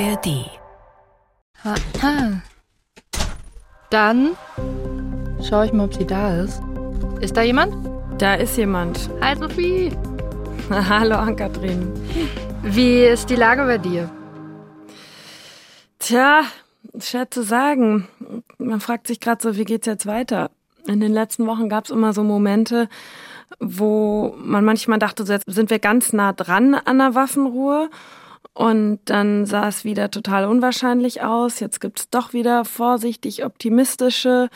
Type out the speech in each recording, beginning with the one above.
ARD. Aha. Dann schaue ich mal, ob sie da ist. Ist da jemand? Da ist jemand. Hi Sophie. Hallo Ann-Kathrin. Wie ist die Lage bei dir? Tja, schwer zu sagen. Man fragt sich gerade so, wie geht's jetzt weiter? In den letzten Wochen gab es immer so Momente, wo man manchmal dachte, so jetzt sind wir ganz nah dran an der Waffenruhe. Und dann sah es wieder total unwahrscheinlich aus. Jetzt gibt es doch wieder vorsichtig optimistische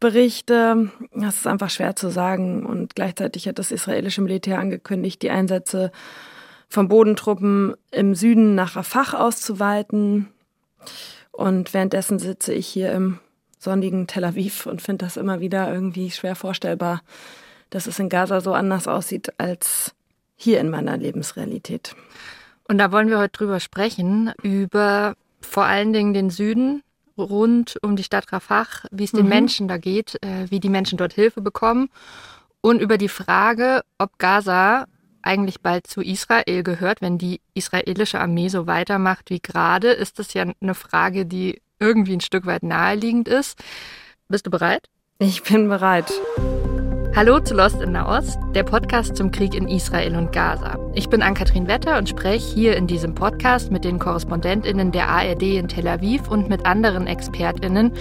Berichte. Das ist einfach schwer zu sagen. Und gleichzeitig hat das israelische Militär angekündigt, die Einsätze von Bodentruppen im Süden nach Rafah auszuweiten. Und währenddessen sitze ich hier im sonnigen Tel Aviv und finde das immer wieder irgendwie schwer vorstellbar, dass es in Gaza so anders aussieht als hier in meiner Lebensrealität. Und da wollen wir heute drüber sprechen, über vor allen Dingen den Süden rund um die Stadt Rafah, wie es den Mhm. Menschen da geht, äh, wie die Menschen dort Hilfe bekommen und über die Frage, ob Gaza eigentlich bald zu Israel gehört, wenn die israelische Armee so weitermacht wie gerade, ist das ja eine Frage, die irgendwie ein Stück weit naheliegend ist. Bist du bereit? Ich bin bereit. Hallo zu Lost in Nahost, der Podcast zum Krieg in Israel und Gaza. Ich bin Ann-Kathrin Wetter und spreche hier in diesem Podcast mit den KorrespondentInnen der ARD in Tel Aviv und mit anderen ExpertInnen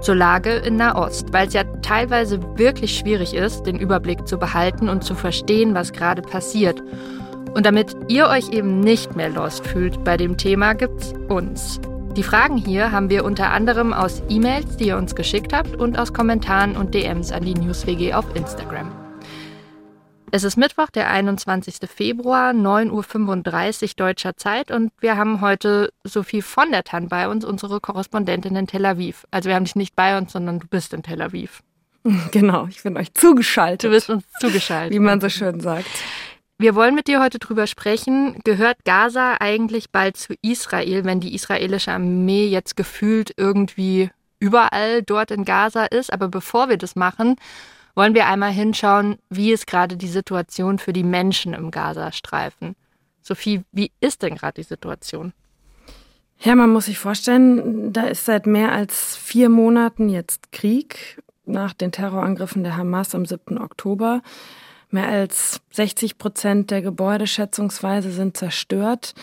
zur Lage in Nahost, weil es ja teilweise wirklich schwierig ist, den Überblick zu behalten und zu verstehen, was gerade passiert. Und damit ihr euch eben nicht mehr lost fühlt bei dem Thema, gibt's uns. Die Fragen hier haben wir unter anderem aus E-Mails, die ihr uns geschickt habt, und aus Kommentaren und DMs an die NewsWG auf Instagram. Es ist Mittwoch, der 21. Februar, 9.35 Uhr deutscher Zeit und wir haben heute Sophie von der Tann bei uns, unsere Korrespondentin in Tel Aviv. Also wir haben dich nicht bei uns, sondern du bist in Tel Aviv. Genau, ich bin euch zugeschaltet. Du bist uns zugeschaltet. wie man so schön sagt. Wir wollen mit dir heute drüber sprechen. Gehört Gaza eigentlich bald zu Israel, wenn die israelische Armee jetzt gefühlt irgendwie überall dort in Gaza ist? Aber bevor wir das machen, wollen wir einmal hinschauen, wie ist gerade die Situation für die Menschen im Gazastreifen. Sophie, wie ist denn gerade die Situation? Ja, man muss sich vorstellen, da ist seit mehr als vier Monaten jetzt Krieg nach den Terrorangriffen der Hamas am 7. Oktober. Mehr als 60 Prozent der Gebäude schätzungsweise sind zerstört.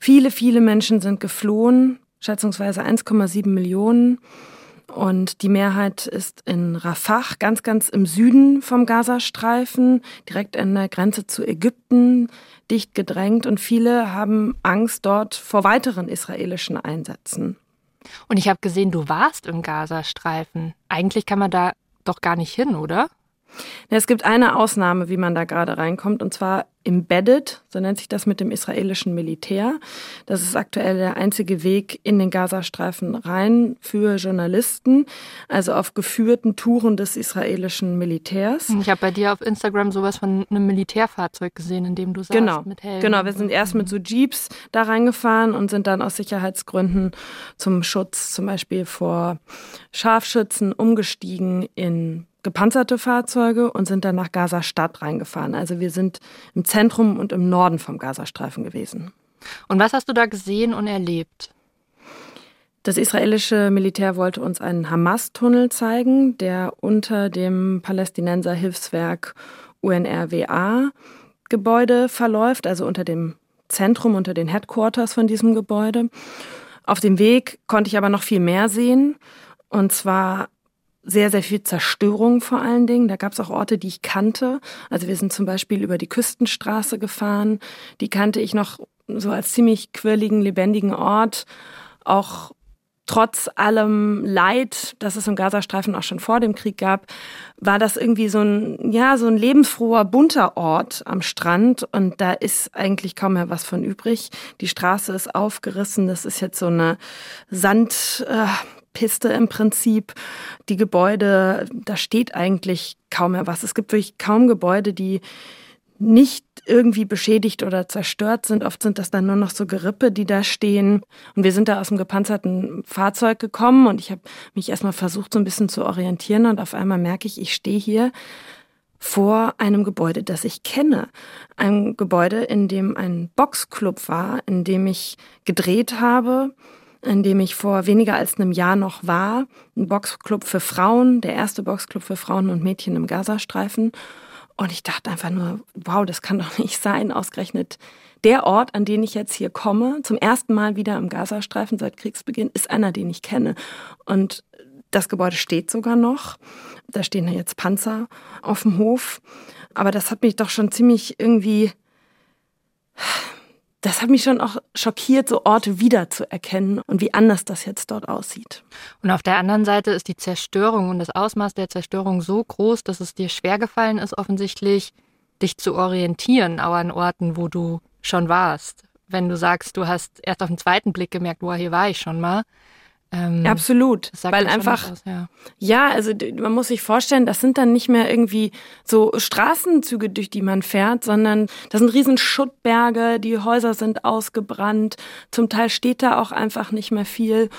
Viele, viele Menschen sind geflohen, schätzungsweise 1,7 Millionen. Und die Mehrheit ist in Rafah, ganz, ganz im Süden vom Gazastreifen, direkt an der Grenze zu Ägypten, dicht gedrängt. Und viele haben Angst dort vor weiteren israelischen Einsätzen. Und ich habe gesehen, du warst im Gazastreifen. Eigentlich kann man da doch gar nicht hin, oder? Es gibt eine Ausnahme, wie man da gerade reinkommt, und zwar embedded, so nennt sich das mit dem israelischen Militär. Das ist aktuell der einzige Weg in den Gazastreifen rein für Journalisten, also auf geführten Touren des israelischen Militärs. Ich habe bei dir auf Instagram sowas von einem Militärfahrzeug gesehen, in dem du saßt Genau, mit Helm. genau. Wir sind erst mit so Jeeps da reingefahren und sind dann aus Sicherheitsgründen zum Schutz zum Beispiel vor Scharfschützen umgestiegen in gepanzerte Fahrzeuge und sind dann nach Gaza-Stadt reingefahren. Also wir sind im Zentrum und im Norden vom Gazastreifen gewesen. Und was hast du da gesehen und erlebt? Das israelische Militär wollte uns einen Hamas-Tunnel zeigen, der unter dem Palästinenser-Hilfswerk UNRWA-Gebäude verläuft, also unter dem Zentrum, unter den Headquarters von diesem Gebäude. Auf dem Weg konnte ich aber noch viel mehr sehen, und zwar sehr, sehr viel Zerstörung vor allen Dingen. Da gab es auch Orte, die ich kannte. Also wir sind zum Beispiel über die Küstenstraße gefahren. Die kannte ich noch so als ziemlich quirligen, lebendigen Ort. Auch trotz allem Leid, das es im Gazastreifen auch schon vor dem Krieg gab, war das irgendwie so ein, ja, so ein lebensfroher, bunter Ort am Strand. Und da ist eigentlich kaum mehr was von übrig. Die Straße ist aufgerissen. Das ist jetzt so eine Sand, äh, Piste im Prinzip. Die Gebäude, da steht eigentlich kaum mehr was. Es gibt wirklich kaum Gebäude, die nicht irgendwie beschädigt oder zerstört sind. Oft sind das dann nur noch so Gerippe, die da stehen. Und wir sind da aus einem gepanzerten Fahrzeug gekommen und ich habe mich erstmal versucht, so ein bisschen zu orientieren und auf einmal merke ich, ich stehe hier vor einem Gebäude, das ich kenne. Ein Gebäude, in dem ein Boxclub war, in dem ich gedreht habe, in dem ich vor weniger als einem Jahr noch war. Ein Boxclub für Frauen, der erste Boxclub für Frauen und Mädchen im Gazastreifen. Und ich dachte einfach nur, wow, das kann doch nicht sein, ausgerechnet der Ort, an den ich jetzt hier komme, zum ersten Mal wieder im Gazastreifen seit Kriegsbeginn, ist einer, den ich kenne. Und das Gebäude steht sogar noch. Da stehen ja jetzt Panzer auf dem Hof. Aber das hat mich doch schon ziemlich irgendwie, das hat mich schon auch schockiert, so Orte wiederzuerkennen und wie anders das jetzt dort aussieht. Und auf der anderen Seite ist die Zerstörung und das Ausmaß der Zerstörung so groß, dass es dir schwergefallen ist, offensichtlich dich zu orientieren, auch an Orten, wo du schon warst. Wenn du sagst, du hast erst auf den zweiten Blick gemerkt, wo hier war ich schon mal, ähm, Absolut, weil einfach aus, ja. ja. also man muss sich vorstellen, das sind dann nicht mehr irgendwie so Straßenzüge, durch die man fährt, sondern das sind riesen Schuttberge, die Häuser sind ausgebrannt, zum Teil steht da auch einfach nicht mehr viel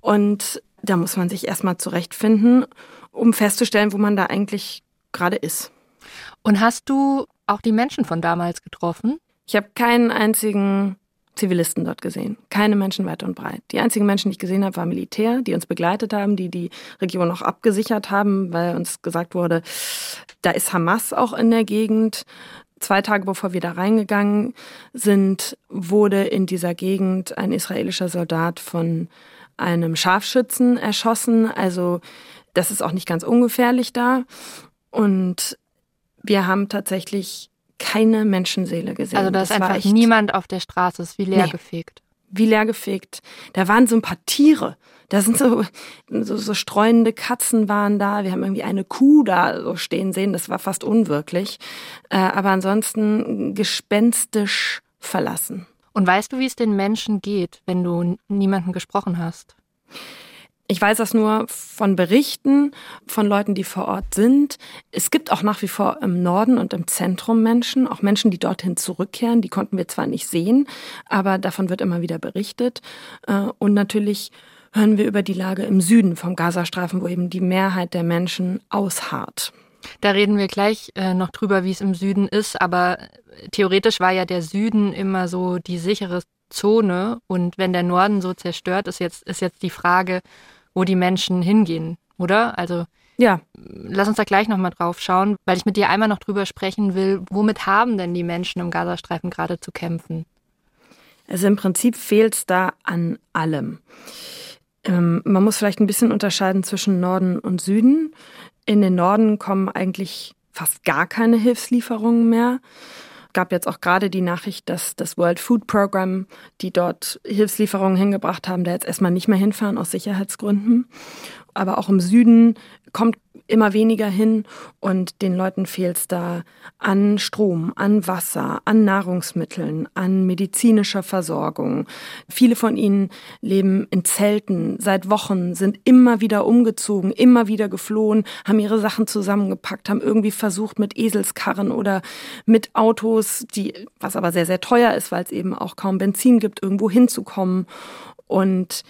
und da muss man sich erstmal zurechtfinden, um festzustellen, wo man da eigentlich gerade ist. Und hast du auch die Menschen von damals getroffen? Ich habe keinen einzigen Zivilisten dort gesehen. Keine Menschen weit und breit. Die einzigen Menschen, die ich gesehen habe, waren Militär, die uns begleitet haben, die die Region auch abgesichert haben, weil uns gesagt wurde, da ist Hamas auch in der Gegend. Zwei Tage bevor wir da reingegangen sind, wurde in dieser Gegend ein israelischer Soldat von einem Scharfschützen erschossen. Also das ist auch nicht ganz ungefährlich da. Und wir haben tatsächlich keine Menschenseele gesehen. Also da ist einfach niemand auf der Straße, ist wie leergefegt. Nee, wie leergefegt. Da waren so ein paar Tiere. Da sind so, so, so streunende Katzen waren da. Wir haben irgendwie eine Kuh da so stehen sehen. Das war fast unwirklich. Äh, aber ansonsten gespenstisch verlassen. Und weißt du, wie es den Menschen geht, wenn du niemanden gesprochen hast? Ich weiß das nur von Berichten von Leuten, die vor Ort sind. Es gibt auch nach wie vor im Norden und im Zentrum Menschen, auch Menschen, die dorthin zurückkehren. Die konnten wir zwar nicht sehen, aber davon wird immer wieder berichtet. Äh, und natürlich hören wir über die Lage im Süden vom Gazastreifen, wo eben die Mehrheit der Menschen ausharrt. Da reden wir gleich äh, noch drüber, wie es im Süden ist, aber theoretisch war ja der Süden immer so die sichere Zone und wenn der Norden so zerstört ist, jetzt ist jetzt die Frage, wo die Menschen hingehen, oder? Also ja. Lass uns da gleich nochmal drauf schauen, weil ich mit dir einmal noch drüber sprechen will, womit haben denn die Menschen im Gazastreifen gerade zu kämpfen? Also im Prinzip fehlt es da an allem. Ähm, man muss vielleicht ein bisschen unterscheiden zwischen Norden und Süden. In den Norden kommen eigentlich fast gar keine Hilfslieferungen mehr gab jetzt auch gerade die Nachricht, dass das World Food Program, die dort Hilfslieferungen hingebracht haben, da jetzt erstmal nicht mehr hinfahren aus Sicherheitsgründen. Aber auch im Süden kommt immer weniger hin und den Leuten fehlt es da an Strom, an Wasser, an Nahrungsmitteln, an medizinischer Versorgung. Viele von ihnen leben in Zelten seit Wochen, sind immer wieder umgezogen, immer wieder geflohen, haben ihre Sachen zusammengepackt, haben irgendwie versucht mit Eselskarren oder mit Autos, die, was aber sehr, sehr teuer ist, weil es eben auch kaum Benzin gibt, irgendwo hinzukommen. Und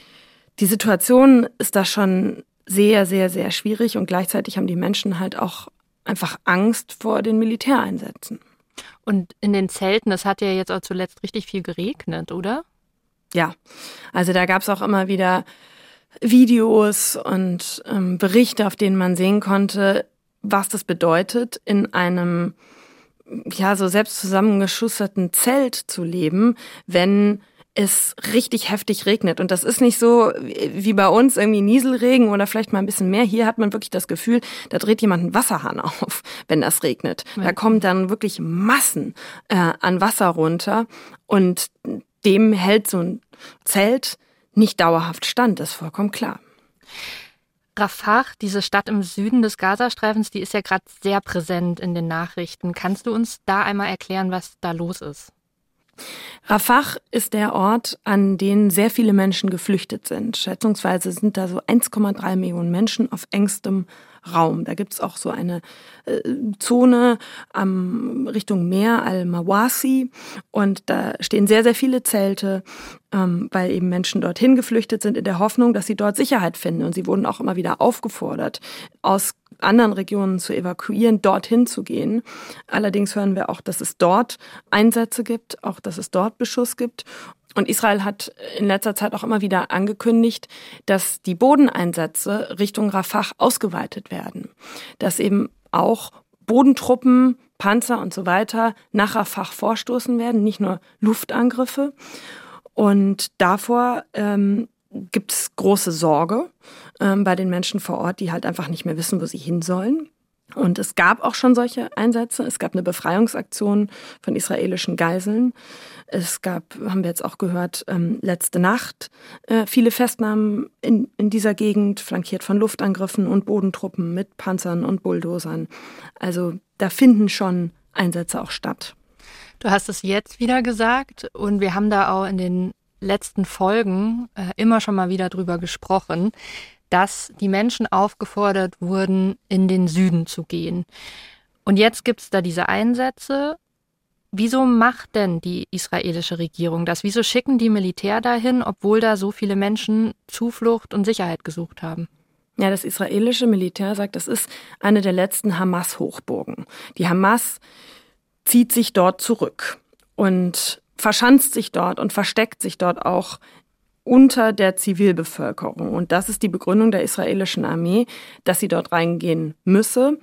die Situation ist da schon sehr, sehr, sehr schwierig und gleichzeitig haben die Menschen halt auch einfach Angst vor den Militäreinsätzen. Und in den Zelten, das hat ja jetzt auch zuletzt richtig viel geregnet, oder? Ja, also da gab es auch immer wieder Videos und ähm, Berichte, auf denen man sehen konnte, was das bedeutet, in einem ja so selbst zusammengeschusterten Zelt zu leben, wenn es richtig heftig regnet. Und das ist nicht so wie bei uns irgendwie Nieselregen oder vielleicht mal ein bisschen mehr. Hier hat man wirklich das Gefühl, da dreht jemand einen Wasserhahn auf, wenn das regnet. Da kommen dann wirklich Massen äh, an Wasser runter und dem hält so ein Zelt nicht dauerhaft stand, das ist vollkommen klar. Rafah, diese Stadt im Süden des Gazastreifens, die ist ja gerade sehr präsent in den Nachrichten. Kannst du uns da einmal erklären, was da los ist? Rafah ist der Ort, an den sehr viele Menschen geflüchtet sind. Schätzungsweise sind da so 1,3 Millionen Menschen auf engstem Raum. Da gibt's auch so eine äh, Zone am Richtung Meer, Al-Mawasi. Und da stehen sehr, sehr viele Zelte, ähm, weil eben Menschen dorthin geflüchtet sind in der Hoffnung, dass sie dort Sicherheit finden. Und sie wurden auch immer wieder aufgefordert, aus anderen Regionen zu evakuieren, dorthin zu gehen. Allerdings hören wir auch, dass es dort Einsätze gibt, auch dass es dort Beschuss gibt. Und Israel hat in letzter Zeit auch immer wieder angekündigt, dass die Bodeneinsätze Richtung Rafah ausgeweitet werden. Dass eben auch Bodentruppen, Panzer und so weiter nach Rafah vorstoßen werden, nicht nur Luftangriffe. Und davor ähm, gibt es große Sorge ähm, bei den Menschen vor Ort, die halt einfach nicht mehr wissen, wo sie hin sollen. Und es gab auch schon solche Einsätze. Es gab eine Befreiungsaktion von israelischen Geiseln. Es gab, haben wir jetzt auch gehört, ähm, letzte Nacht äh, viele Festnahmen in, in dieser Gegend, flankiert von Luftangriffen und Bodentruppen mit Panzern und Bulldozern. Also da finden schon Einsätze auch statt. Du hast es jetzt wieder gesagt und wir haben da auch in den letzten Folgen äh, immer schon mal wieder drüber gesprochen, dass die Menschen aufgefordert wurden, in den Süden zu gehen. Und jetzt gibt es da diese Einsätze. Wieso macht denn die israelische Regierung das? Wieso schicken die Militär dahin, obwohl da so viele Menschen Zuflucht und Sicherheit gesucht haben? Ja, das israelische Militär sagt, das ist eine der letzten Hamas-Hochburgen. Die Hamas zieht sich dort zurück und verschanzt sich dort und versteckt sich dort auch unter der Zivilbevölkerung. Und das ist die Begründung der israelischen Armee, dass sie dort reingehen müsse.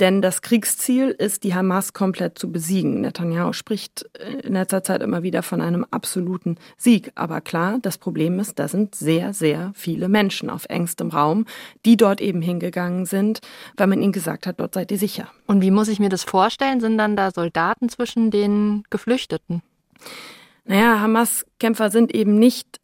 Denn das Kriegsziel ist, die Hamas komplett zu besiegen. Netanyahu spricht in letzter Zeit immer wieder von einem absoluten Sieg. Aber klar, das Problem ist, da sind sehr, sehr viele Menschen auf engstem Raum, die dort eben hingegangen sind, weil man ihnen gesagt hat, dort seid ihr sicher. Und wie muss ich mir das vorstellen? Sind dann da Soldaten zwischen den Geflüchteten? Naja, Hamas-Kämpfer sind eben nicht äh,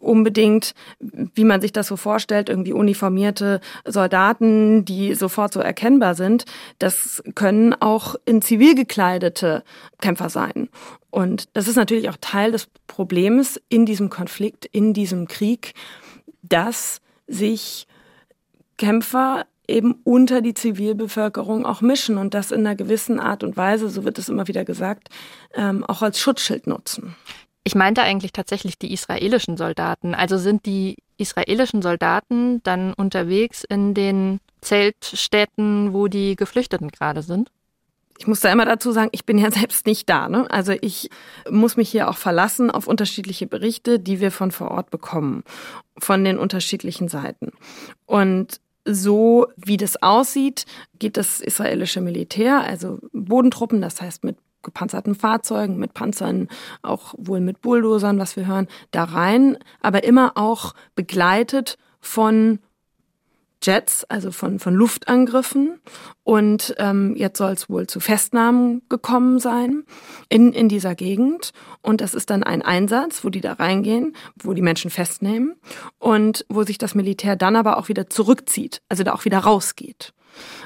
unbedingt, wie man sich das so vorstellt, irgendwie uniformierte Soldaten, die sofort so erkennbar sind. Das können auch in zivil gekleidete Kämpfer sein. Und das ist natürlich auch Teil des Problems in diesem Konflikt, in diesem Krieg, dass sich Kämpfer eben unter die Zivilbevölkerung auch mischen und das in einer gewissen Art und Weise, so wird es immer wieder gesagt, ähm, auch als Schutzschild nutzen. Ich meinte eigentlich tatsächlich die israelischen Soldaten. Also sind die israelischen Soldaten dann unterwegs in den Zeltstädten, wo die Geflüchteten gerade sind? Ich muss da immer dazu sagen, ich bin ja selbst nicht da. Ne? Also ich muss mich hier auch verlassen auf unterschiedliche Berichte, die wir von vor Ort bekommen, von den unterschiedlichen Seiten. Und so wie das aussieht, geht das israelische Militär, also Bodentruppen, das heißt mit gepanzerten Fahrzeugen, mit Panzern, auch wohl mit Bulldozern, was wir hören, da rein, aber immer auch begleitet von Jets, also von, von Luftangriffen. Und ähm, jetzt soll es wohl zu Festnahmen gekommen sein in, in dieser Gegend. Und das ist dann ein Einsatz, wo die da reingehen, wo die Menschen festnehmen und wo sich das Militär dann aber auch wieder zurückzieht, also da auch wieder rausgeht.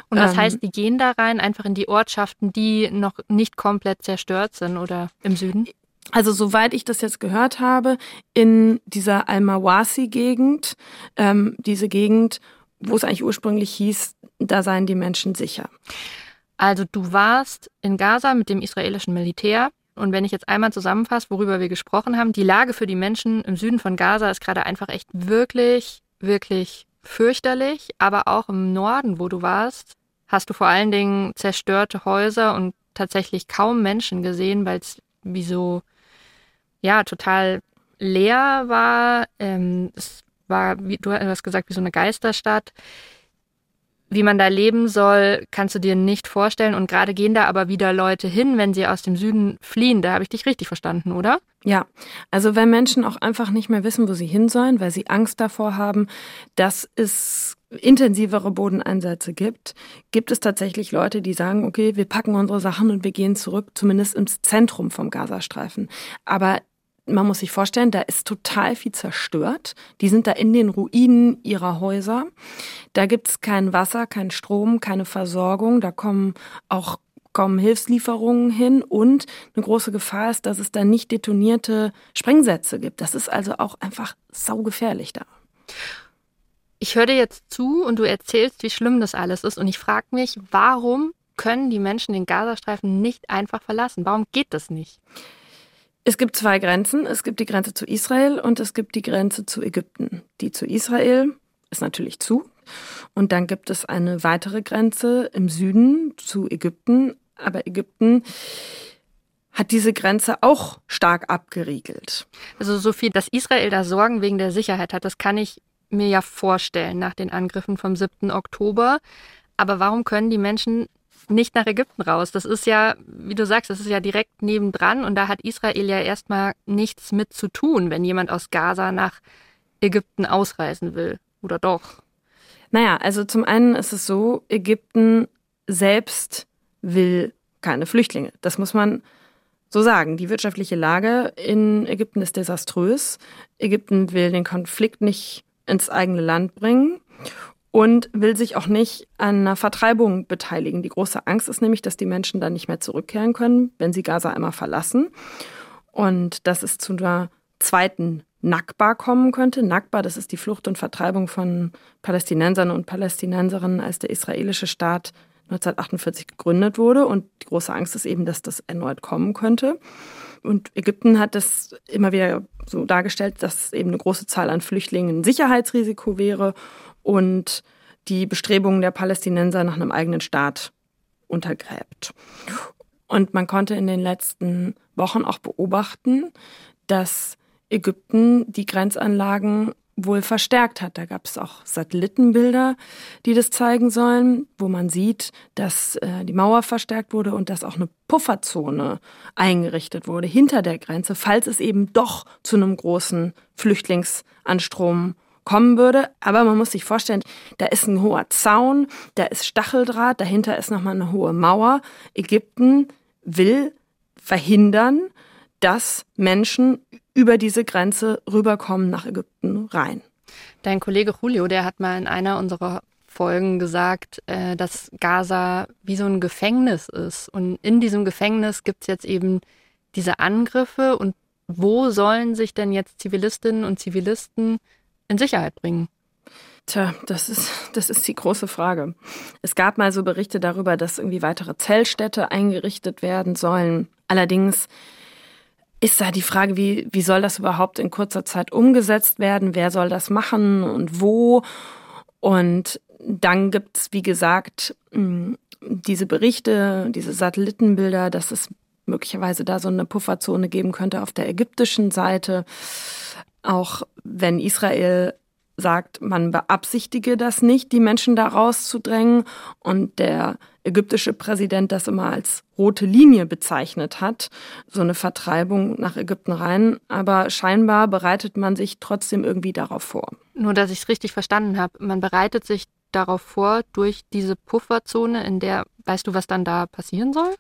Und das ähm, heißt, die gehen da rein, einfach in die Ortschaften, die noch nicht komplett zerstört sind oder im Süden? Also soweit ich das jetzt gehört habe, in dieser Al-Mawasi-Gegend, ähm, diese Gegend, wo es eigentlich ursprünglich hieß, da seien die Menschen sicher. Also du warst in Gaza mit dem israelischen Militär. Und wenn ich jetzt einmal zusammenfasse, worüber wir gesprochen haben, die Lage für die Menschen im Süden von Gaza ist gerade einfach echt wirklich, wirklich fürchterlich, aber auch im Norden, wo du warst, hast du vor allen Dingen zerstörte Häuser und tatsächlich kaum Menschen gesehen, weil es wie so, ja, total leer war. Ähm, es war, wie du hast gesagt, wie so eine Geisterstadt. Wie man da leben soll, kannst du dir nicht vorstellen. Und gerade gehen da aber wieder Leute hin, wenn sie aus dem Süden fliehen. Da habe ich dich richtig verstanden, oder? Ja, also wenn Menschen auch einfach nicht mehr wissen, wo sie hin sollen, weil sie Angst davor haben, dass es intensivere Bodeneinsätze gibt, gibt es tatsächlich Leute, die sagen, okay, wir packen unsere Sachen und wir gehen zurück, zumindest ins Zentrum vom Gazastreifen. Aber man muss sich vorstellen, da ist total viel zerstört. Die sind da in den Ruinen ihrer Häuser. Da gibt's kein Wasser, kein Strom, keine Versorgung. Da kommen auch kommen Hilfslieferungen hin und eine große Gefahr ist, dass es da nicht detonierte Sprengsätze gibt. Das ist also auch einfach saugefährlich da. Ich höre dir jetzt zu und du erzählst, wie schlimm das alles ist. Und ich frage mich, warum können die Menschen den Gazastreifen nicht einfach verlassen? Warum geht das nicht? Es gibt zwei Grenzen. Es gibt die Grenze zu Israel und es gibt die Grenze zu Ägypten. Die zu Israel ist natürlich zu. Und dann gibt es eine weitere Grenze im Süden zu Ägypten. Aber Ägypten hat diese Grenze auch stark abgeriegelt. Also so viel, dass Israel da Sorgen wegen der Sicherheit hat, das kann ich mir ja vorstellen nach den Angriffen vom 7. Oktober. Aber warum können die Menschen nicht nach Ägypten raus? Das ist ja, wie du sagst, das ist ja direkt nebendran und da hat Israel ja erstmal nichts mit zu tun, wenn jemand aus Gaza nach Ägypten ausreisen will. Oder doch? Naja, also zum einen ist es so, Ägypten selbst will keine Flüchtlinge. Das muss man so sagen. Die wirtschaftliche Lage in Ägypten ist desaströs. Ägypten will den Konflikt nicht ins eigene Land bringen und will sich auch nicht an einer Vertreibung beteiligen. Die große Angst ist nämlich, dass die Menschen dann nicht mehr zurückkehren können, wenn sie Gaza einmal verlassen. Und dass es zu einer zweiten Nakba kommen könnte. Nakba, das ist die Flucht und Vertreibung von Palästinensern und Palästinenserinnen, als der israelische Staat 1948 gegründet wurde. Und die große Angst ist eben, dass das erneut kommen könnte. Und Ägypten hat das immer wieder so dargestellt, dass eben eine große Zahl an Flüchtlingen ein Sicherheitsrisiko wäre und die Bestrebungen der Palästinenser nach einem eigenen Staat untergräbt. Und man konnte in den letzten Wochen auch beobachten, dass Ägypten die Grenzanlagen wohl verstärkt hat. Da gab es auch Satellitenbilder, die das zeigen sollen, wo man sieht, dass äh, die Mauer verstärkt wurde und dass auch eine Pufferzone eingerichtet wurde hinter der Grenze, falls es eben doch zu einem großen Flüchtlingsanstrom kommen würde. Aber man muss sich vorstellen, da ist ein hoher Zaun, da ist Stacheldraht, dahinter ist nochmal eine hohe Mauer. Ägypten will verhindern, dass Menschen über diese Grenze rüberkommen nach Ägypten rein. Dein Kollege Julio, der hat mal in einer unserer Folgen gesagt, äh, dass Gaza wie so ein Gefängnis ist. Und in diesem Gefängnis gibt es jetzt eben diese Angriffe. Und wo sollen sich denn jetzt Zivilistinnen und Zivilisten in Sicherheit bringen? Tja, das ist, das ist die große Frage. Es gab mal so Berichte darüber, dass irgendwie weitere Zellstädte eingerichtet werden sollen. Allerdings ist da die Frage, wie, wie soll das überhaupt in kurzer Zeit umgesetzt werden? Wer soll das machen und wo? Und dann gibt es, wie gesagt, hm, diese Berichte, diese Satellitenbilder, dass es möglicherweise da so eine Pufferzone geben könnte auf der ägyptischen Seite. Auch wenn Israel sagt, man beabsichtige das nicht, die Menschen da rauszudrängen und der ägyptische Präsident das immer als rote Linie bezeichnet hat, so eine Vertreibung nach Ägypten rein. Aber scheinbar bereitet man sich trotzdem irgendwie darauf vor. Nur, dass ich es richtig verstanden habe, man bereitet sich darauf vor durch diese Pufferzone, in der, weißt du, was dann da passieren soll?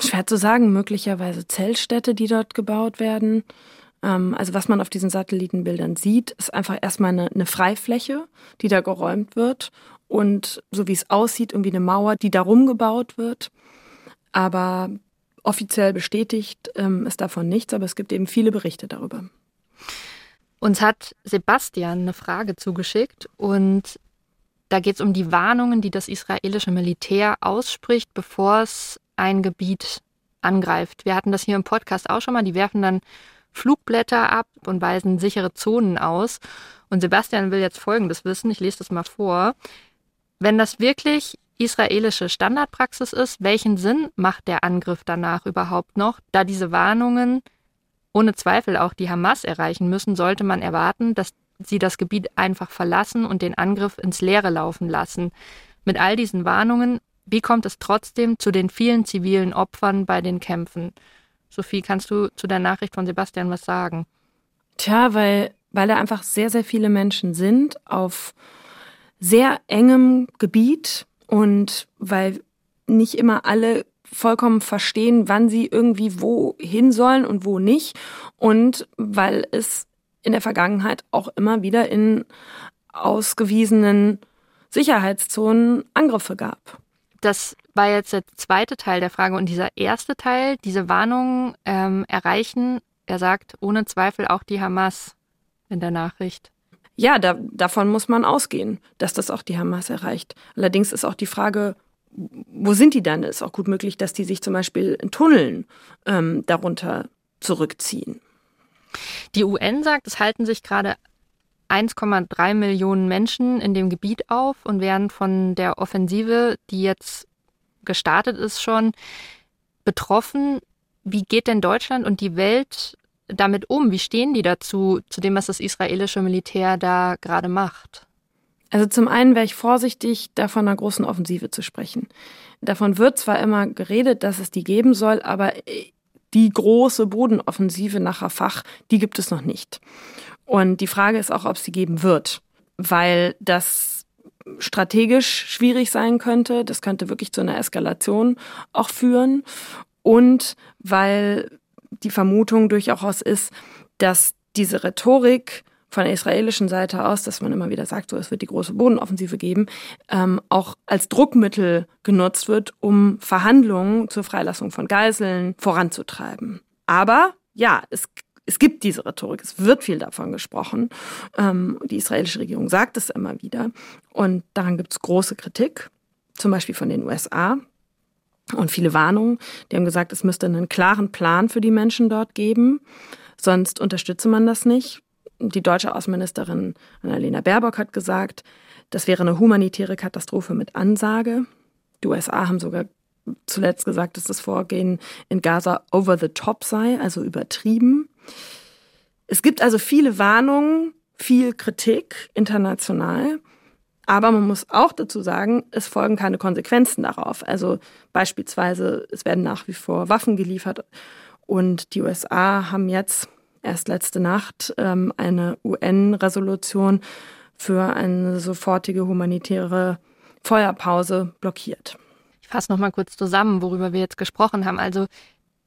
Schwer zu sagen, möglicherweise Zeltstädte, die dort gebaut werden. Ähm, also was man auf diesen Satellitenbildern sieht, ist einfach erstmal eine, eine Freifläche, die da geräumt wird und so wie es aussieht, irgendwie eine Mauer, die darum gebaut wird. Aber offiziell bestätigt ähm, ist davon nichts, aber es gibt eben viele Berichte darüber. Uns hat Sebastian eine Frage zugeschickt und da geht es um die Warnungen, die das israelische Militär ausspricht, bevor es ein Gebiet angreift. Wir hatten das hier im Podcast auch schon mal. Die werfen dann Flugblätter ab und weisen sichere Zonen aus. Und Sebastian will jetzt Folgendes wissen, ich lese das mal vor. Wenn das wirklich israelische Standardpraxis ist, welchen Sinn macht der Angriff danach überhaupt noch? Da diese Warnungen ohne Zweifel auch die Hamas erreichen müssen, sollte man erwarten, dass sie das Gebiet einfach verlassen und den Angriff ins Leere laufen lassen. Mit all diesen Warnungen, wie kommt es trotzdem zu den vielen zivilen Opfern bei den Kämpfen? Sophie, kannst du zu der Nachricht von Sebastian was sagen? Tja, weil, weil da einfach sehr, sehr viele Menschen sind auf sehr engem Gebiet und weil nicht immer alle vollkommen verstehen, wann sie irgendwie wo hin sollen und wo nicht. Und weil es in der Vergangenheit auch immer wieder in ausgewiesenen Sicherheitszonen Angriffe gab. Das war jetzt der zweite Teil der Frage und dieser erste Teil, diese Warnungen ähm, erreichen, er sagt, ohne Zweifel auch die Hamas in der Nachricht. Ja, da, davon muss man ausgehen, dass das auch die Hamas erreicht. Allerdings ist auch die Frage, wo sind die dann? Ist auch gut möglich, dass die sich zum Beispiel in Tunneln ähm, darunter zurückziehen. Die UN sagt, es halten sich gerade 1,3 Millionen Menschen in dem Gebiet auf und werden von der Offensive, die jetzt gestartet ist, schon betroffen. Wie geht denn Deutschland und die Welt damit um? Wie stehen die dazu, zu dem, was das israelische Militär da gerade macht? Also zum einen wäre ich vorsichtig, da von einer großen Offensive zu sprechen. Davon wird zwar immer geredet, dass es die geben soll, aber die große Bodenoffensive nach Rafah, die gibt es noch nicht. Und die Frage ist auch, ob sie geben wird, weil das strategisch schwierig sein könnte. Das könnte wirklich zu einer Eskalation auch führen. Und weil die Vermutung durchaus ist, dass diese Rhetorik von der israelischen Seite aus, dass man immer wieder sagt, so es wird die große Bodenoffensive geben, ähm, auch als Druckmittel genutzt wird, um Verhandlungen zur Freilassung von Geiseln voranzutreiben. Aber ja, es es gibt diese Rhetorik, es wird viel davon gesprochen. Ähm, die israelische Regierung sagt es immer wieder. Und daran gibt es große Kritik, zum Beispiel von den USA und viele Warnungen. Die haben gesagt, es müsste einen klaren Plan für die Menschen dort geben, sonst unterstütze man das nicht die deutsche Außenministerin Annalena Baerbock hat gesagt, das wäre eine humanitäre Katastrophe mit Ansage. Die USA haben sogar zuletzt gesagt, dass das Vorgehen in Gaza over the top sei, also übertrieben. Es gibt also viele Warnungen, viel Kritik international. Aber man muss auch dazu sagen, es folgen keine Konsequenzen darauf. Also beispielsweise, es werden nach wie vor Waffen geliefert und die USA haben jetzt erst letzte Nacht ähm, eine UN-Resolution für eine sofortige humanitäre Feuerpause blockiert. Fasse noch mal kurz zusammen, worüber wir jetzt gesprochen haben. Also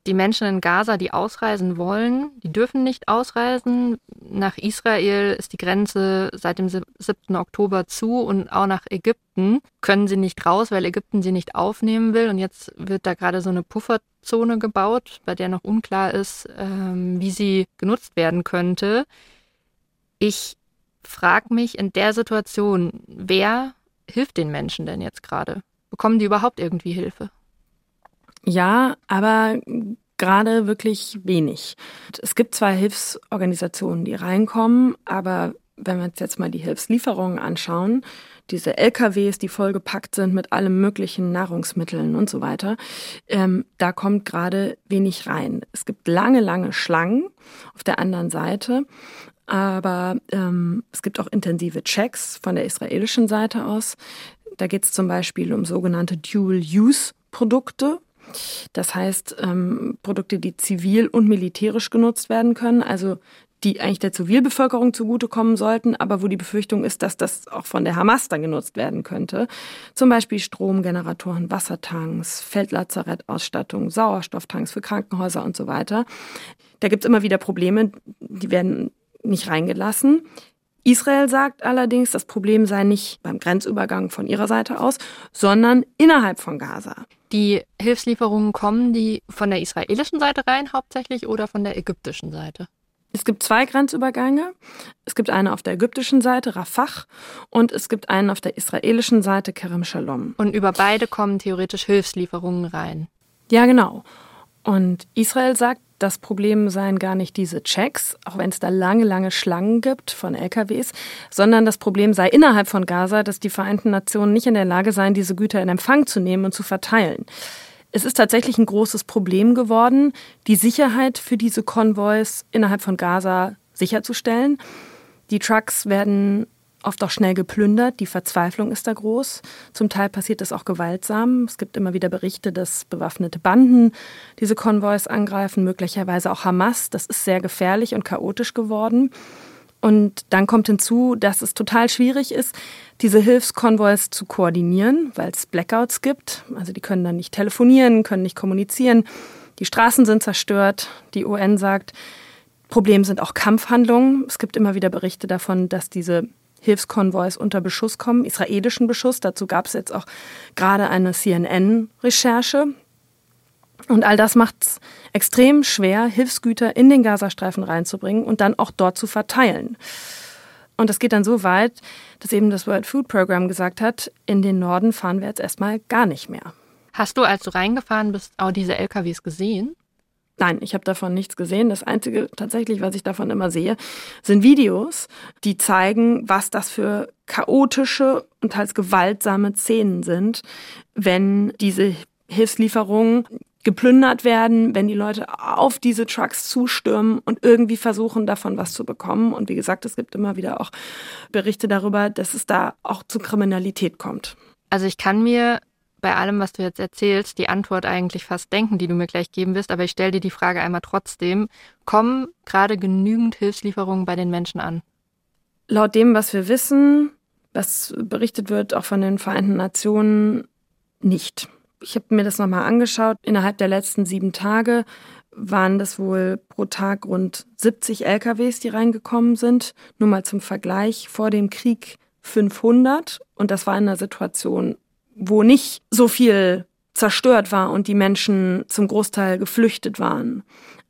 die Menschen in Gaza, die ausreisen wollen, die dürfen nicht ausreisen. Nach Israel ist die Grenze seit dem 7. Oktober zu und auch nach Ägypten können sie nicht raus, weil Ägypten sie nicht aufnehmen will. Und jetzt wird da gerade so eine Pufferzone gebaut, bei der noch unklar ist, ähm, wie sie genutzt werden könnte. Ich frage mich in der Situation, wer hilft den Menschen denn jetzt gerade? Bekommen die überhaupt irgendwie Hilfe? Ja, aber gerade wirklich wenig. Es gibt zwei Hilfsorganisationen, die reinkommen, aber wenn wir uns jetzt mal die Hilfslieferungen anschauen, diese LKWs, die vollgepackt sind mit allem möglichen Nahrungsmitteln und so weiter, ähm, da kommt gerade wenig rein. Es gibt lange, lange Schlangen auf der anderen Seite, aber ähm, es gibt auch intensive Checks von der israelischen Seite aus. Da geht es zum Beispiel um sogenannte Dual-Use-Produkte. Das heißt, ähm, Produkte, die zivil und militärisch genutzt werden können, also die eigentlich der Zivilbevölkerung zugutekommen sollten, aber wo die Befürchtung ist, dass das auch von der Hamas dann genutzt werden könnte. Zum Beispiel Stromgeneratoren, Wassertanks, Feldlazarettausstattung, Sauerstofftanks für Krankenhäuser und so weiter. Da gibt es immer wieder Probleme, die werden nicht reingelassen. Israel sagt allerdings, das Problem sei nicht beim Grenzübergang von ihrer Seite aus, sondern innerhalb von Gaza. Die Hilfslieferungen kommen die von der israelischen Seite rein hauptsächlich oder von der ägyptischen Seite? Es gibt zwei Grenzübergänge. Es gibt einen auf der ägyptischen Seite, Rafah, und es gibt einen auf der israelischen Seite, Kerem Shalom. Und über beide kommen theoretisch Hilfslieferungen rein. Ja, genau. Und Israel sagt, das Problem seien gar nicht diese Checks, auch wenn es da lange, lange Schlangen gibt von LKWs, sondern das Problem sei innerhalb von Gaza, dass die Vereinten Nationen nicht in der Lage seien, diese Güter in Empfang zu nehmen und zu verteilen. Es ist tatsächlich ein großes Problem geworden, die Sicherheit für diese Konvois innerhalb von Gaza sicherzustellen. Die Trucks werden oft auch schnell geplündert. Die Verzweiflung ist da groß. Zum Teil passiert das auch gewaltsam. Es gibt immer wieder Berichte, dass bewaffnete Banden diese Konvois angreifen, möglicherweise auch Hamas. Das ist sehr gefährlich und chaotisch geworden. Und dann kommt hinzu, dass es total schwierig ist, diese Hilfskonvois zu koordinieren, weil es Blackouts gibt. Also die können dann nicht telefonieren, können nicht kommunizieren. Die Straßen sind zerstört. Die UN sagt, Problem sind auch Kampfhandlungen. Es gibt immer wieder Berichte davon, dass diese Hilfskonvois unter Beschuss kommen, israelischen Beschuss. Dazu gab es jetzt auch gerade eine CNN-Recherche. Und all das macht es extrem schwer, Hilfsgüter in den Gazastreifen reinzubringen und dann auch dort zu verteilen. Und das geht dann so weit, dass eben das World Food Program gesagt hat, in den Norden fahren wir jetzt erstmal gar nicht mehr. Hast du, als du reingefahren bist, auch diese LKWs gesehen? Nein, ich habe davon nichts gesehen. Das Einzige tatsächlich, was ich davon immer sehe, sind Videos, die zeigen, was das für chaotische und teils gewaltsame Szenen sind, wenn diese Hilfslieferungen geplündert werden, wenn die Leute auf diese Trucks zustürmen und irgendwie versuchen, davon was zu bekommen. Und wie gesagt, es gibt immer wieder auch Berichte darüber, dass es da auch zu Kriminalität kommt. Also ich kann mir bei allem, was du jetzt erzählst, die Antwort eigentlich fast denken, die du mir gleich geben wirst, aber ich stelle dir die Frage einmal trotzdem. Kommen gerade genügend Hilfslieferungen bei den Menschen an? Laut dem, was wir wissen, was berichtet wird, auch von den Vereinten Nationen, nicht. Ich habe mir das nochmal angeschaut. Innerhalb der letzten sieben Tage waren das wohl pro Tag rund 70 LKWs, die reingekommen sind. Nur mal zum Vergleich, vor dem Krieg 500. Und das war in einer Situation, wo nicht so viel zerstört war und die Menschen zum Großteil geflüchtet waren.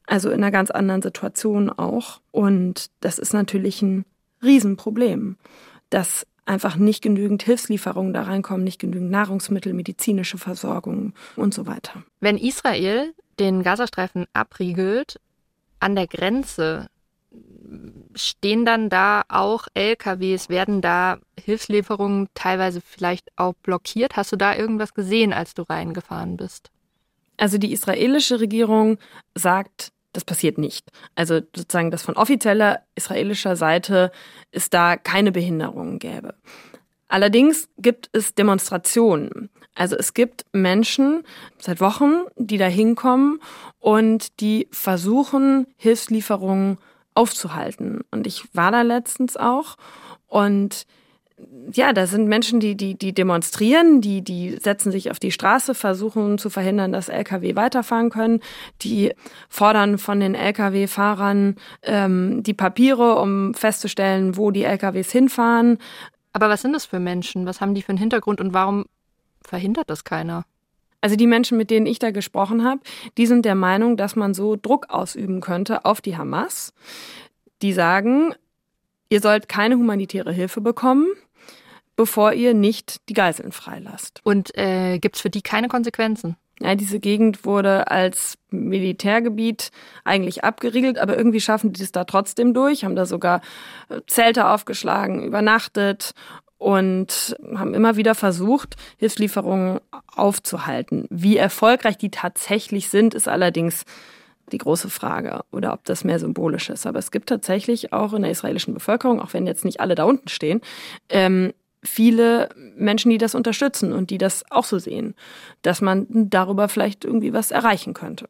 Also in einer ganz anderen Situation auch. Und das ist natürlich ein Riesenproblem, dass einfach nicht genügend Hilfslieferungen da reinkommen, nicht genügend Nahrungsmittel, medizinische Versorgung und so weiter. Wenn Israel den Gazastreifen abriegelt, an der Grenze stehen dann da auch LKWs, werden da Hilfslieferungen teilweise vielleicht auch blockiert? Hast du da irgendwas gesehen, als du reingefahren bist? Also die israelische Regierung sagt, das passiert nicht. Also sozusagen, dass von offizieller israelischer Seite es da keine Behinderungen gäbe. Allerdings gibt es Demonstrationen. Also es gibt Menschen seit Wochen, die da hinkommen und die versuchen, Hilfslieferungen aufzuhalten. Und ich war da letztens auch und ja, da sind Menschen, die, die, die demonstrieren, die, die setzen sich auf die Straße, versuchen zu verhindern, dass Lkw weiterfahren können. Die fordern von den Lkw-Fahrern ähm, die Papiere, um festzustellen, wo die Lkws hinfahren. Aber was sind das für Menschen? Was haben die für einen Hintergrund und warum verhindert das keiner? Also die Menschen, mit denen ich da gesprochen habe, die sind der Meinung, dass man so Druck ausüben könnte auf die Hamas. Die sagen, ihr sollt keine humanitäre Hilfe bekommen, bevor ihr nicht die Geiseln freilasst. Und äh, gibt es für die keine Konsequenzen? Ja, diese Gegend wurde als Militärgebiet eigentlich abgeriegelt, aber irgendwie schaffen die das da trotzdem durch, haben da sogar äh, Zelte aufgeschlagen, übernachtet und haben immer wieder versucht, Hilfslieferungen aufzuhalten. Wie erfolgreich die tatsächlich sind, ist allerdings die große Frage oder ob das mehr symbolisch ist. Aber es gibt tatsächlich auch in der israelischen Bevölkerung, auch wenn jetzt nicht alle da unten stehen, ähm, viele Menschen, die das unterstützen und die das auch so sehen, dass man darüber vielleicht irgendwie was erreichen könnte.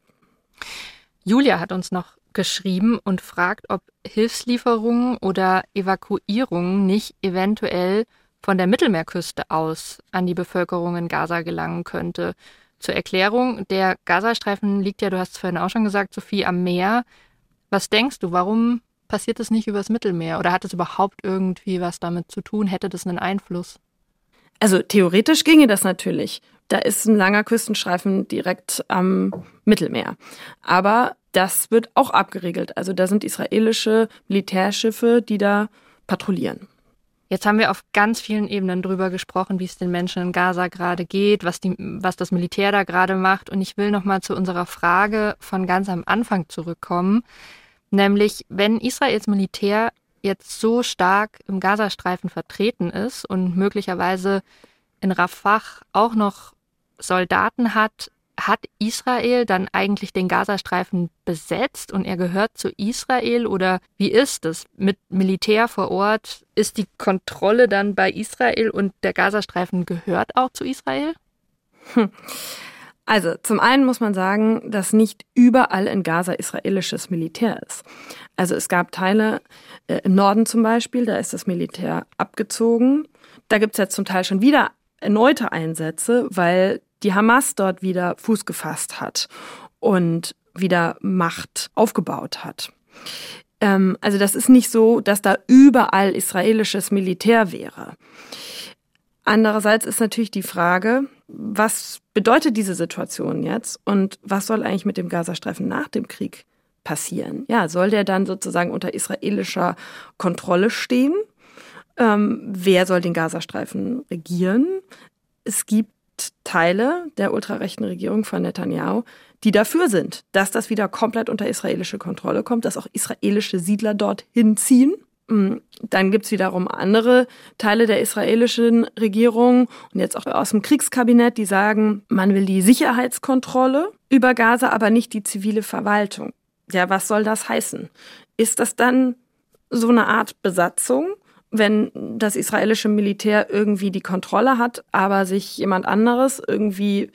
Julia hat uns noch geschrieben und fragt, ob Hilfslieferungen oder Evakuierungen nicht eventuell von der Mittelmeerküste aus an die Bevölkerung in Gaza gelangen könnte. Zur Erklärung, der Gazastreifen liegt ja, du hast es vorhin auch schon gesagt, Sophie, am Meer. Was denkst du, warum passiert das nicht übers Mittelmeer? Oder hat es überhaupt irgendwie was damit zu tun? Hätte das einen Einfluss? Also theoretisch ginge das natürlich. Da ist ein langer Küstenstreifen direkt am Mittelmeer. Aber das wird auch abgeregelt. Also da sind israelische Militärschiffe, die da patrouillieren. Jetzt haben wir auf ganz vielen Ebenen drüber gesprochen, wie es den Menschen in Gaza gerade geht, was, die, was das Militär da gerade macht. Und ich will nochmal zu unserer Frage von ganz am Anfang zurückkommen. Nämlich, wenn Israels Militär jetzt so stark im Gazastreifen vertreten ist und möglicherweise in Rafah auch noch Soldaten hat, hat Israel dann eigentlich den Gazastreifen besetzt und er gehört zu Israel oder wie ist es mit Militär vor Ort? Ist die Kontrolle dann bei Israel und der Gazastreifen gehört auch zu Israel? Hm. Also zum einen muss man sagen, dass nicht überall in Gaza israelisches Militär ist. Also es gab Teile äh, im Norden zum Beispiel, da ist das Militär abgezogen. Da gibt es jetzt zum Teil schon wieder erneute Einsätze, weil die Hamas dort wieder Fuß gefasst hat und wieder Macht aufgebaut hat. Ähm, also das ist nicht so, dass da überall israelisches Militär wäre. Andererseits ist natürlich die Frage, was bedeutet diese Situation jetzt und was soll eigentlich mit dem Gazastreifen nach dem Krieg passieren? Ja, soll der dann sozusagen unter israelischer Kontrolle stehen? Ähm, wer soll den Gazastreifen regieren? Es gibt Teile der ultrarechten Regierung von Netanyahu, die dafür sind, dass das wieder komplett unter israelische Kontrolle kommt, dass auch israelische Siedler dort hinziehen. Mm, dann gibt's wiederum andere Teile der israelischen Regierung und jetzt auch aus dem Kriegskabinett, die sagen, man will die Sicherheitskontrolle über Gaza, aber nicht die zivile Verwaltung. Ja, was soll das heißen? Ist das dann so eine Art Besatzung? Wenn das israelische Militär irgendwie die Kontrolle hat, aber sich jemand anderes irgendwie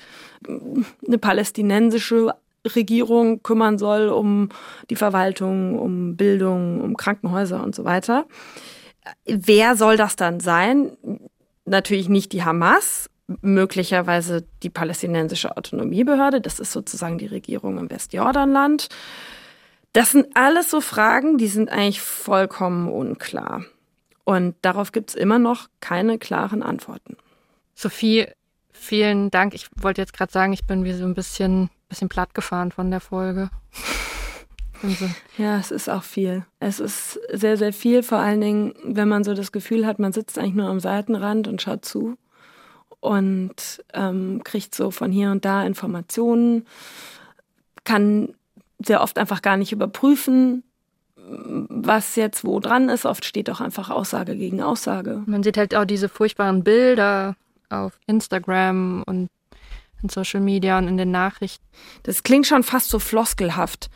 eine palästinensische Regierung kümmern soll um die Verwaltung, um Bildung, um Krankenhäuser und so weiter. Wer soll das dann sein? Natürlich nicht die Hamas, möglicherweise die palästinensische Autonomiebehörde, das ist sozusagen die Regierung im Westjordanland. Das sind alles so Fragen, die sind eigentlich vollkommen unklar. Und darauf gibt es immer noch keine klaren Antworten. Sophie, vielen Dank. Ich wollte jetzt gerade sagen, ich bin wie so ein bisschen, bisschen platt gefahren von der Folge. So. Ja, es ist auch viel. Es ist sehr, sehr viel, vor allen Dingen, wenn man so das Gefühl hat, man sitzt eigentlich nur am Seitenrand und schaut zu und ähm, kriegt so von hier und da Informationen, kann sehr oft einfach gar nicht überprüfen, was jetzt wo dran ist. Oft steht auch einfach Aussage gegen Aussage. Man sieht halt auch diese furchtbaren Bilder auf Instagram und in Social Media und in den Nachrichten. Das klingt schon fast so floskelhaft.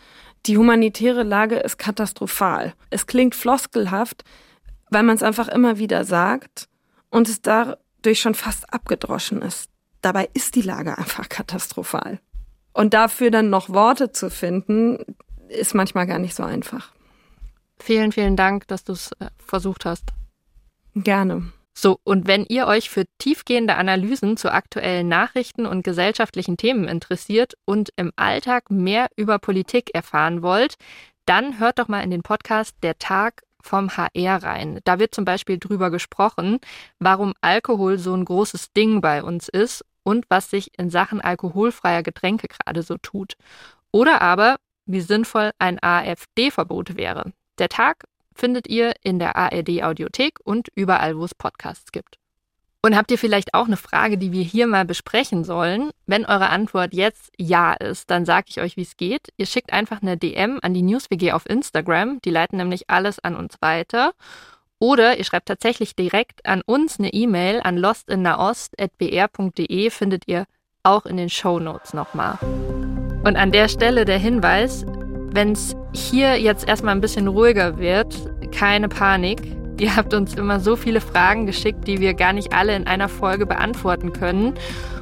Die humanitäre Lage ist katastrophal. Es klingt floskelhaft, weil man es einfach immer wieder sagt und es dadurch schon fast abgedroschen ist. Dabei ist die Lage einfach katastrophal. Und dafür dann noch Worte zu finden, ist manchmal gar nicht so einfach. Vielen, vielen Dank, dass du es äh, versucht hast. Gerne. So, und wenn ihr euch für tiefgehende Analysen zu aktuellen Nachrichten und gesellschaftlichen Themen interessiert und im Alltag mehr über Politik erfahren wollt, dann hört doch mal in den Podcast Der Tag vom HR rein. Da wird zum Beispiel drüber gesprochen, warum Alkohol so ein großes Ding bei uns ist und was sich in Sachen alkoholfreier Getränke gerade so tut. Oder aber, wie sinnvoll ein AfD-Verbot wäre. Der Tag findet ihr in der ARD Audiothek und überall, wo es Podcasts gibt. Und habt ihr vielleicht auch eine Frage, die wir hier mal besprechen sollen? Wenn eure Antwort jetzt ja ist, dann sage ich euch, wie es geht. Ihr schickt einfach eine DM an die NewsWG auf Instagram. Die leiten nämlich alles an uns weiter. Oder ihr schreibt tatsächlich direkt an uns eine E-Mail an lostinnaost.br.de, findet ihr auch in den Show Notes nochmal. Und an der Stelle der Hinweis, wenn es hier jetzt erstmal ein bisschen ruhiger wird, keine Panik. Ihr habt uns immer so viele Fragen geschickt, die wir gar nicht alle in einer Folge beantworten können.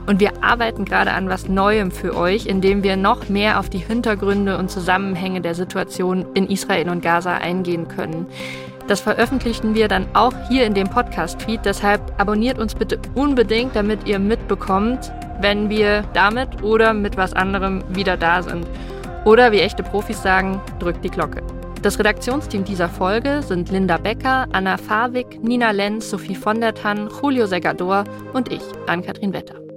Und wir arbeiten gerade an was Neuem für euch, indem wir noch mehr auf die Hintergründe und Zusammenhänge der Situation in Israel und Gaza eingehen können. Das veröffentlichen wir dann auch hier in dem Podcast-Feed. Deshalb abonniert uns bitte unbedingt, damit ihr mitbekommt, wenn wir damit oder mit was anderem wieder da sind. Oder wie echte Profis sagen, drückt die Glocke. Das Redaktionsteam dieser Folge sind Linda Becker, Anna Farwig, Nina Lenz, Sophie von der Tann, Julio Segador und ich, Ann-Kathrin Wetter.